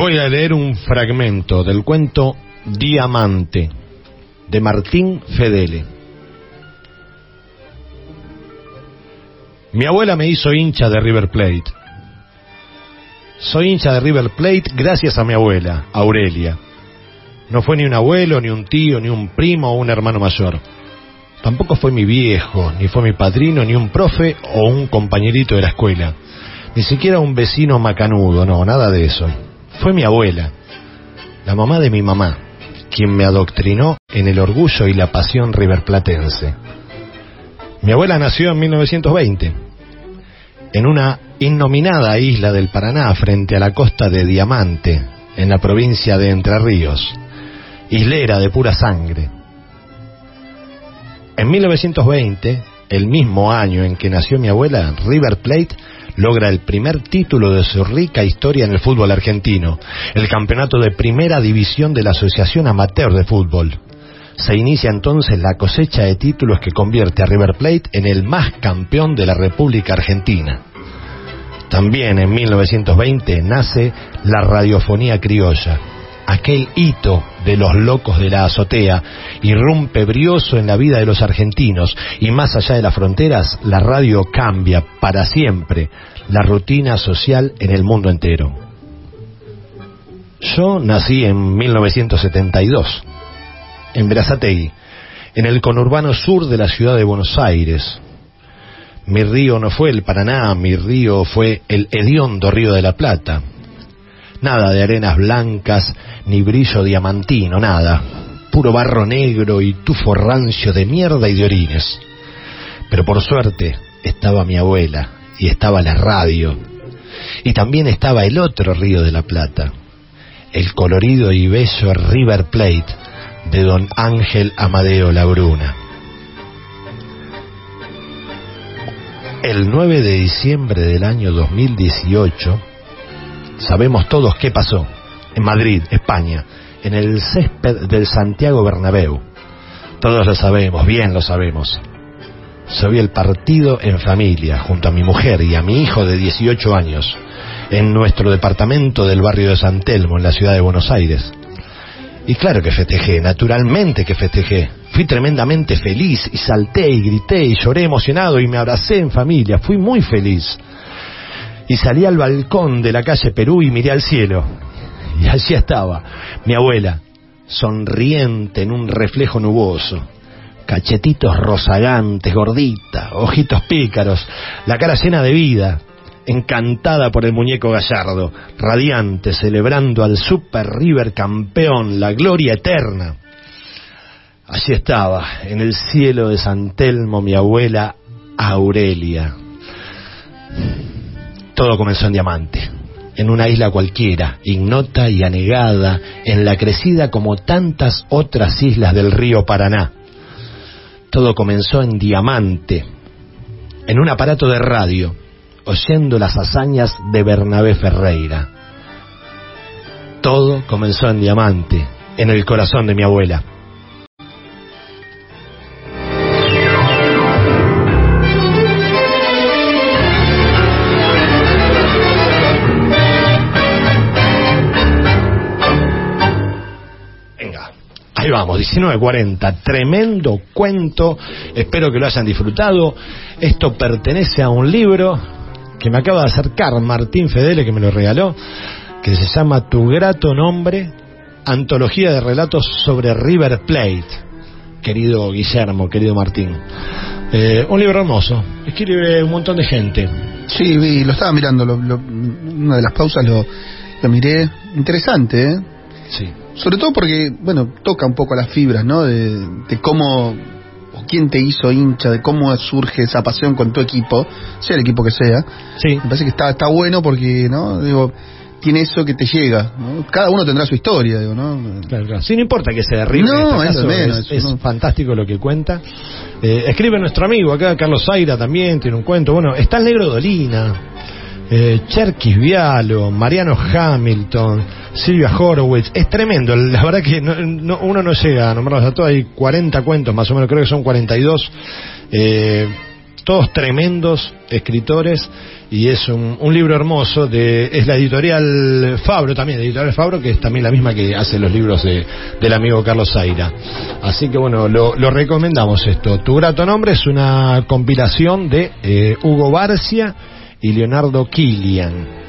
voy a leer un fragmento del cuento Diamante de Martín Fedele. Mi abuela me hizo hincha de River Plate. Soy hincha de River Plate gracias a mi abuela, Aurelia. No fue ni un abuelo, ni un tío, ni un primo o un hermano mayor. Tampoco fue mi viejo, ni fue mi padrino, ni un profe o un compañerito de la escuela. Ni siquiera un vecino macanudo, no, nada de eso. Fue mi abuela, la mamá de mi mamá, quien me adoctrinó en el orgullo y la pasión riverplatense. Mi abuela nació en 1920, en una innominada isla del Paraná frente a la costa de Diamante, en la provincia de Entre Ríos, islera de pura sangre. En 1920, el mismo año en que nació mi abuela, River Plate logra el primer título de su rica historia en el fútbol argentino, el campeonato de primera división de la Asociación Amateur de Fútbol. Se inicia entonces la cosecha de títulos que convierte a River Plate en el más campeón de la República Argentina. También en 1920 nace la radiofonía criolla, aquel hito de los locos de la azotea, irrumpe brioso en la vida de los argentinos y más allá de las fronteras, la radio cambia para siempre la rutina social en el mundo entero. Yo nací en 1972, en Berazategui, en el conurbano sur de la ciudad de Buenos Aires. Mi río no fue el Paraná, mi río fue el hediondo río de la Plata, Nada de arenas blancas, ni brillo diamantino, nada. Puro barro negro y tufo rancio de mierda y de orines. Pero por suerte estaba mi abuela y estaba la radio. Y también estaba el otro río de la Plata, el colorido y bello River Plate de don Ángel Amadeo Labruna. El 9 de diciembre del año 2018, Sabemos todos qué pasó en Madrid, España, en el césped del Santiago Bernabéu. Todos lo sabemos, bien lo sabemos. Soy el partido en familia, junto a mi mujer y a mi hijo de 18 años, en nuestro departamento del barrio de San Telmo, en la ciudad de Buenos Aires. Y claro que festejé, naturalmente que festejé. Fui tremendamente feliz y salté y grité y lloré emocionado y me abracé en familia. Fui muy feliz y salí al balcón de la calle Perú y miré al cielo. Y allí estaba mi abuela, sonriente en un reflejo nuboso. Cachetitos rozagantes, gordita, ojitos pícaros, la cara llena de vida, encantada por el muñeco gallardo, radiante, celebrando al Super River campeón, la gloria eterna. Allí estaba, en el cielo de San Telmo, mi abuela Aurelia. Todo comenzó en Diamante, en una isla cualquiera, ignota y anegada, en la crecida como tantas otras islas del río Paraná. Todo comenzó en Diamante, en un aparato de radio, oyendo las hazañas de Bernabé Ferreira. Todo comenzó en Diamante, en el corazón de mi abuela. Ahí vamos, 19.40, tremendo cuento, espero que lo hayan disfrutado. Esto pertenece a un libro que me acaba de acercar Martín Fedele, que me lo regaló, que se llama Tu grato nombre, antología de relatos sobre River Plate, querido Guillermo, querido Martín. Eh, un libro hermoso, escribe un montón de gente. Sí, vi, lo estaba mirando, una de las pausas lo, lo miré, interesante, ¿eh? Sí sobre todo porque, bueno, toca un poco las fibras, ¿no? De, cómo o quién te hizo hincha, de cómo surge esa pasión con tu equipo, sea el equipo que sea. Sí. Me parece que está, está bueno porque, ¿no? Digo, tiene eso que te llega, ¿no? Cada uno tendrá su historia, digo, ¿no? Claro, claro. Sí, no importa que sea River. No, este menos, es, fantástico lo que cuenta. Eh, escribe nuestro amigo acá, Carlos Zaira también, tiene un cuento. Bueno, está el Negro Dolina, eh, Cherkis Vialo, Mariano Hamilton, Silvia Horowitz. Es tremendo, la verdad que uno no llega a nombrarlos a todos. Hay 40 cuentos, más o menos, creo que son 42. Eh, todos tremendos escritores y es un, un, libro hermoso de es la editorial Fabro también editorial Fabro que es también la misma que hace los libros de, del amigo Carlos Zaira así que bueno lo, lo, recomendamos esto tu grato nombre es una compilación de eh, Hugo Barcia y Leonardo Kilian